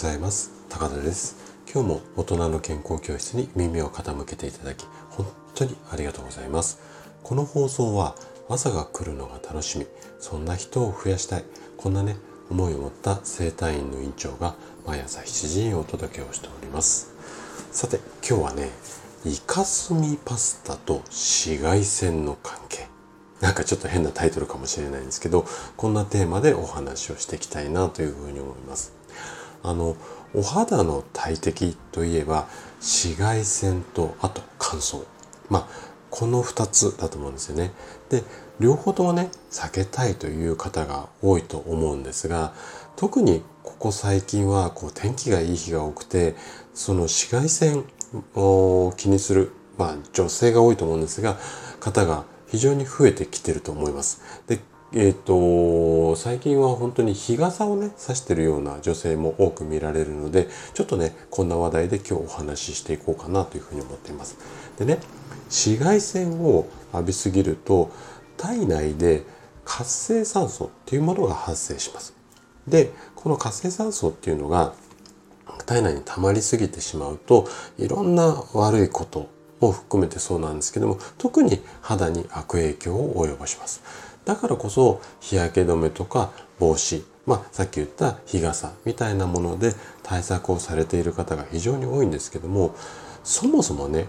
ざいます。高田です。今日も大人の健康教室に耳を傾けていただき本当にありがとうございます。この放送は朝が来るのが楽しみそんな人を増やしたいこんなね思いを持った生体院の院長が毎朝7時にお届けをしております。さて今日はねイカスミパスタと紫外線の関係。なんかちょっと変なタイトルかもしれないんですけど、こんなテーマでお話をしていきたいなというふうに思います。あの、お肌の大敵といえば、紫外線と、あと乾燥。まあ、この2つだと思うんですよね。で、両方ともね、避けたいという方が多いと思うんですが、特にここ最近はこう天気がいい日が多くて、その紫外線を気にする、まあ女性が多いと思うんですが、方が非常に増えてきてると思います。でえっ、ー、と、最近は本当に日傘をね、差してるような女性も多く見られるので、ちょっとね、こんな話題で今日お話ししていこうかなというふうに思っています。でね、紫外線を浴びすぎると、体内で活性酸素っていうものが発生します。で、この活性酸素っていうのが体内に溜まりすぎてしまうと、いろんな悪いことも含めてそうなんですけども特に肌に悪影響を及ぼしますだからこそ日焼け止めとか帽子まあさっき言った日傘みたいなもので対策をされている方が非常に多いんですけどもそもそもね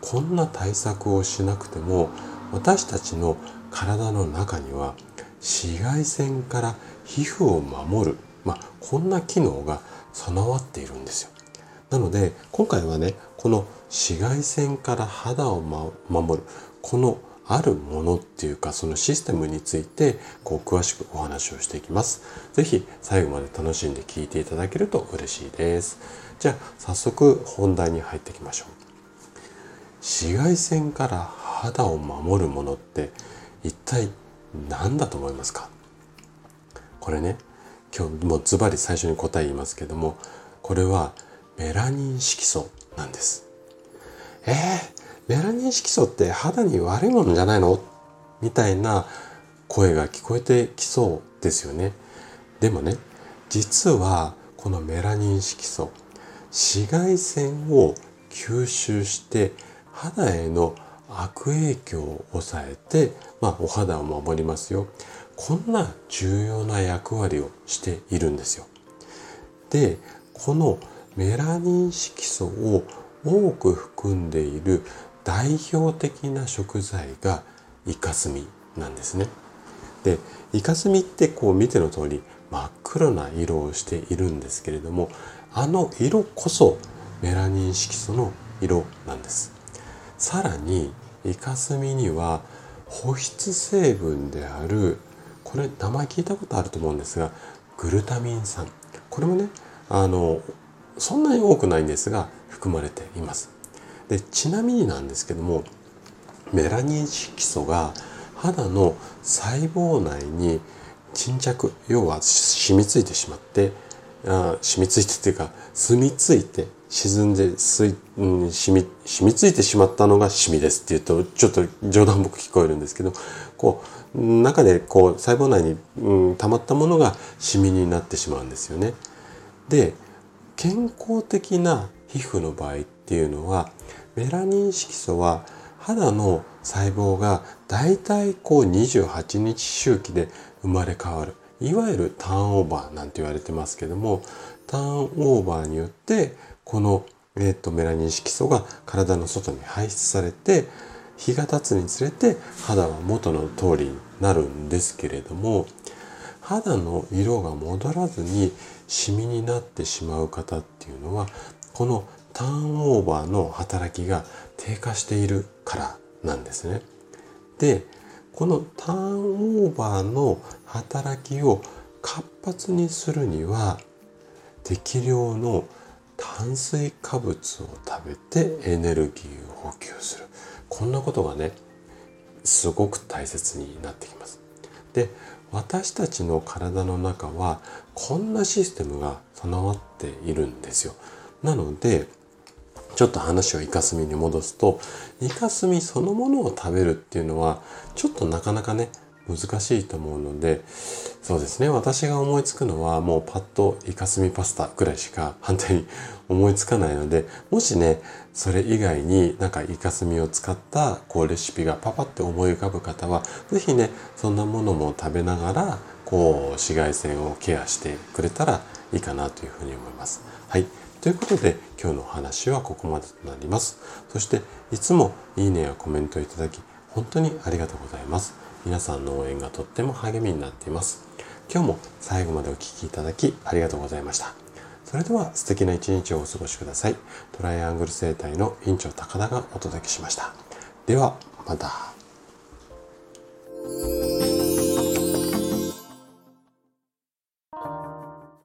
こんな対策をしなくても私たちの体の中には紫外線から皮膚を守る、まあ、こんな機能が備わっているんですよ。なので今回はねこの紫外線から肌を、ま、守るこのあるものっていうかそのシステムについてこう詳しくお話をしていきます。是非最後まで楽しんで聞いていただけると嬉しいです。じゃあ早速本題に入っていきましょう。紫外線から肌を守るものって一体何だと思いますか？これね今日もうズバリ最初に答え言いますけどもこれはメラニン色素なんです。えー、メラニン色素って肌に悪いものじゃないの？みたいな声が聞こえてきそうですよね。でもね、実はこのメラニン色素、紫外線を吸収して肌への悪影響を抑えて、まあ、お肌を守りますよ。こんな重要な役割をしているんですよ。で、このメラニン色素を多く含んでいる代表的な食材がイカスミなんですね。でイカスミってこう見ての通り真っ黒な色をしているんですけれどもあの色こそメラニン色素の色なんです。さらにイカスミには保湿成分であるこれ名前聞いたことあると思うんですがグルタミン酸これもねあのそんなに多くないんですが含まれています。でちなみになんですけどもメラニン色素が肌の細胞内に沈着要は染みついてしまってあ染みついてっていうか住みついて沈んですい、うん、染み染みついてしまったのがシミですって言うとちょっと冗談っぽく聞こえるんですけどこう中でこう細胞内に、うん、溜まったものがシミになってしまうんですよね。で健康的な皮膚の場合ていうのはメラニン色素は肌の細胞がだいたいこう28日周期で生まれ変わる。いわゆるターンオーバーなんて言われてますけどもターンオーバーによってこの、えーと、メラニン色素が体の外に排出されて日が経つにつれて肌は元の通りになるんですけれども肌の色が戻らずにシミになってしまう方っていうのはこのターンオーバーの働きが低下しているからなんですね。でこのターンオーバーの働きを活発にするには適量の炭水化物を食べてエネルギーを補給するこんなことがねすごく大切になってきます。で私たちの体の中はこんなシステムが備わっているんですよ。なのでちょっと話をイカスミに戻すとイカスミそのものを食べるっていうのはちょっとなかなかね難しいと思うので、そうですね、私が思いつくのはもうパッとイカスミパスタぐらいしか反対に思いつかないので、もしね、それ以外になんかイカスミを使ったこうレシピがパパって思い浮かぶ方は、是非ね、そんなものも食べながら、こう紫外線をケアしてくれたらいいかなというふうに思います。はい。ということで今日のお話はここまでとなります。そしていつもいいねやコメントいただき本当にありがとうございます。皆さんの応援がとっても励みになっています。今日も最後までお聴きいただきありがとうございました。それでは素敵な一日をお過ごしください。トライアングル生態の院長高田がお届けしました。ではまた。